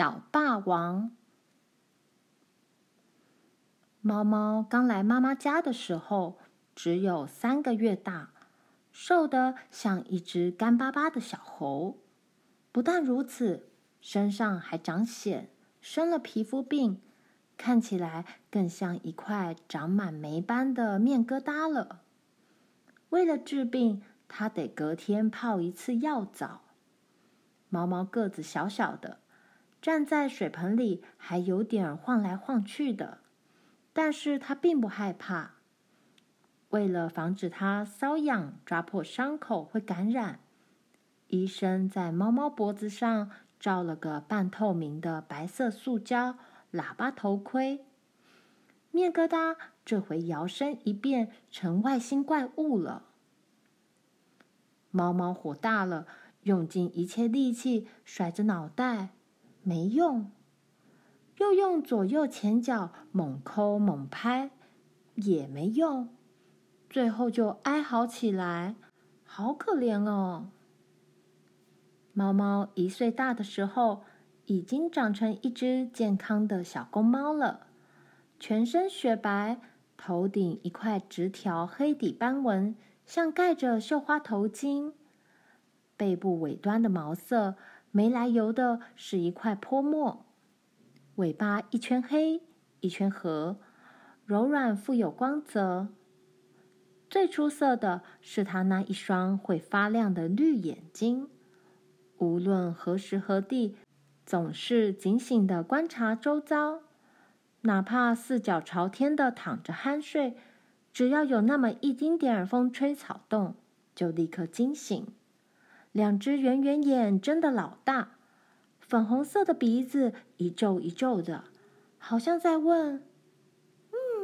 小霸王。猫猫刚来妈妈家的时候，只有三个月大，瘦得像一只干巴巴的小猴。不但如此，身上还长癣，生了皮肤病，看起来更像一块长满霉斑的面疙瘩了。为了治病，它得隔天泡一次药澡。猫猫个子小小的，站在水盆里还有点晃来晃去的。但是他并不害怕。为了防止它瘙痒、抓破伤口会感染，医生在猫猫脖子上罩了个半透明的白色塑胶喇叭头盔。面疙瘩这回摇身一变成外星怪物了。猫猫火大了，用尽一切力气甩着脑袋，没用。又用左右前脚猛抠猛拍，也没用，最后就哀嚎起来，好可怜哦。猫猫一岁大的时候，已经长成一只健康的小公猫了，全身雪白，头顶一块直条黑底斑纹，像盖着绣花头巾，背部尾端的毛色没来由的是一块泼墨。尾巴一圈黑，一圈褐，柔软富有光泽。最出色的是它那一双会发亮的绿眼睛，无论何时何地，总是警醒地观察周遭。哪怕四脚朝天地躺着酣睡，只要有那么一丁点儿风吹草动，就立刻惊醒。两只圆圆眼睁得老大。粉红色的鼻子一皱一皱的，好像在问：“，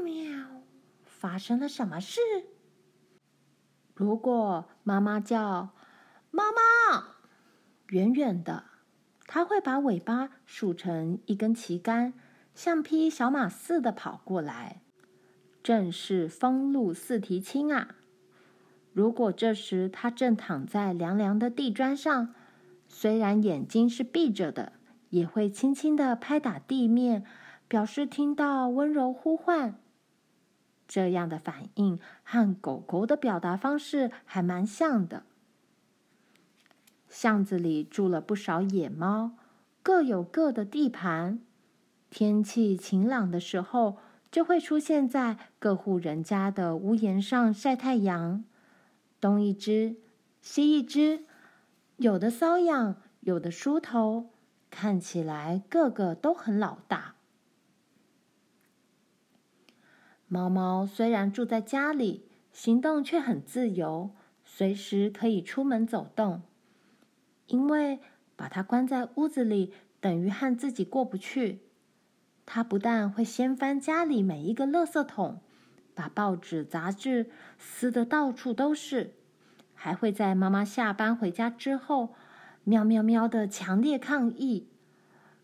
喵，发生了什么事？”如果妈妈叫“猫猫”，远远的，它会把尾巴竖成一根旗杆，像匹小马似的跑过来。正是风露四蹄轻啊！如果这时它正躺在凉凉的地砖上。虽然眼睛是闭着的，也会轻轻地拍打地面，表示听到温柔呼唤。这样的反应和狗狗的表达方式还蛮像的。巷子里住了不少野猫，各有各的地盘。天气晴朗的时候，就会出现在各户人家的屋檐上晒太阳。东一只，西一只。有的瘙痒，有的梳头，看起来个个都很老大。猫猫虽然住在家里，行动却很自由，随时可以出门走动。因为把它关在屋子里，等于和自己过不去。它不但会掀翻家里每一个垃圾桶，把报纸、杂志撕得到处都是。还会在妈妈下班回家之后，喵喵喵的强烈抗议。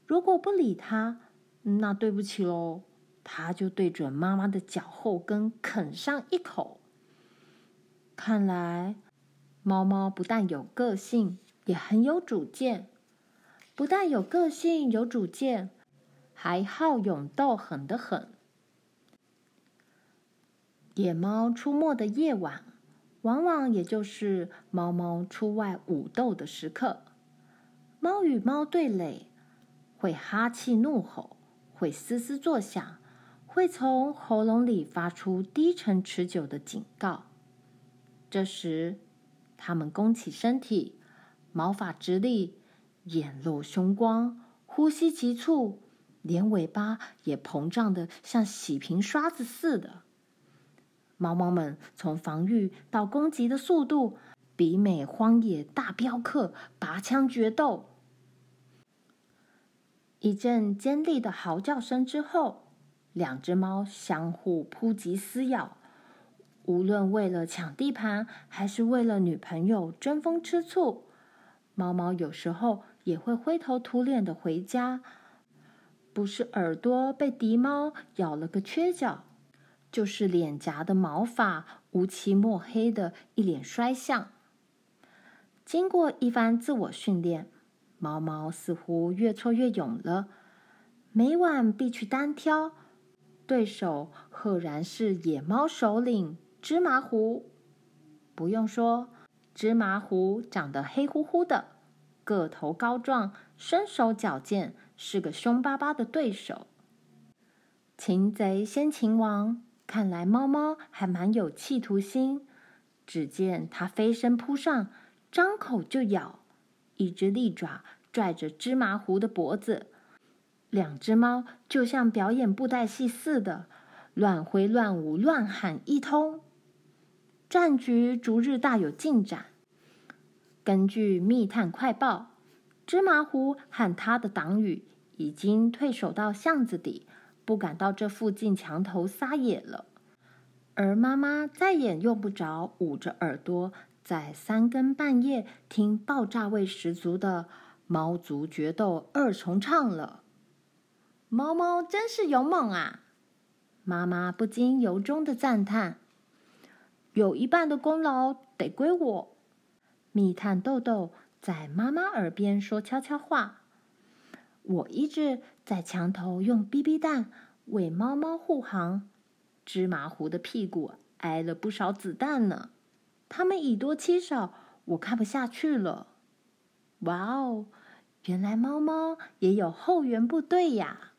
如果不理它，那对不起喽，它就对准妈妈的脚后跟啃上一口。看来，猫猫不但有个性，也很有主见。不但有个性、有主见，还好勇斗狠得很。野猫出没的夜晚。往往也就是猫猫出外武斗的时刻。猫与猫对垒，会哈气怒吼，会嘶嘶作响，会从喉咙里发出低沉持久的警告。这时，它们弓起身体，毛发直立，眼露凶光，呼吸急促，连尾巴也膨胀的像洗屏刷子似的。猫猫们从防御到攻击的速度，比美荒野大镖客拔枪决斗。一阵尖利的嚎叫声之后，两只猫相互扑击撕咬，无论为了抢地盘，还是为了女朋友争风吃醋，猫猫有时候也会灰头土脸的回家，不是耳朵被敌猫咬了个缺角。就是脸颊的毛发乌漆墨黑的一脸衰相。经过一番自我训练，猫猫似乎越挫越勇了，每晚必去单挑，对手赫然是野猫首领芝麻糊。不用说，芝麻糊长得黑乎乎的，个头高壮，身手矫健，是个凶巴巴的对手。擒贼先擒王，看来猫猫还蛮有企图心。只见它飞身扑上，张口就咬。一只利爪拽着芝麻糊的脖子，两只猫就像表演布袋戏似的，乱挥乱舞，乱喊一通。战局逐日大有进展。根据密探快报，芝麻糊和他的党羽已经退守到巷子底，不敢到这附近墙头撒野了。而妈妈再也用不着捂着耳朵。在三更半夜听爆炸味十足的猫族决斗二重唱了，猫猫真是勇猛啊！妈妈不禁由衷的赞叹。有一半的功劳得归我。密探豆豆在妈妈耳边说悄悄话：“我一直在墙头用 BB 弹为猫猫护航，芝麻糊的屁股挨了不少子弹呢。”他们以多欺少，我看不下去了。哇哦，原来猫猫也有后援部队呀！